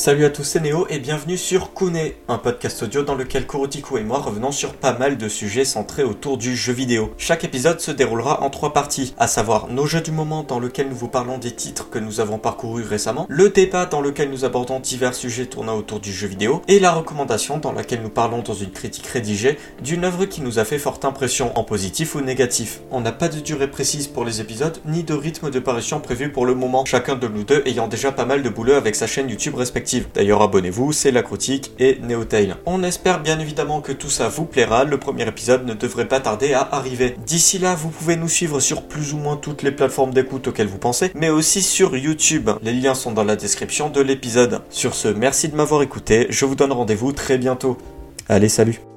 Salut à tous, c'est Néo et bienvenue sur Kune, un podcast audio dans lequel Kurotiko et moi revenons sur pas mal de sujets centrés autour du jeu vidéo. Chaque épisode se déroulera en trois parties, à savoir nos jeux du moment dans lequel nous vous parlons des titres que nous avons parcourus récemment, le débat dans lequel nous abordons divers sujets tournant autour du jeu vidéo, et la recommandation dans laquelle nous parlons dans une critique rédigée d'une œuvre qui nous a fait forte impression, en positif ou négatif. On n'a pas de durée précise pour les épisodes, ni de rythme de parution prévu pour le moment, chacun de nous deux ayant déjà pas mal de boulot avec sa chaîne YouTube respective. D'ailleurs, abonnez-vous, c'est la critique et Neotail. On espère bien évidemment que tout ça vous plaira. Le premier épisode ne devrait pas tarder à arriver. D'ici là, vous pouvez nous suivre sur plus ou moins toutes les plateformes d'écoute auxquelles vous pensez, mais aussi sur YouTube. Les liens sont dans la description de l'épisode. Sur ce, merci de m'avoir écouté. Je vous donne rendez-vous très bientôt. Allez, salut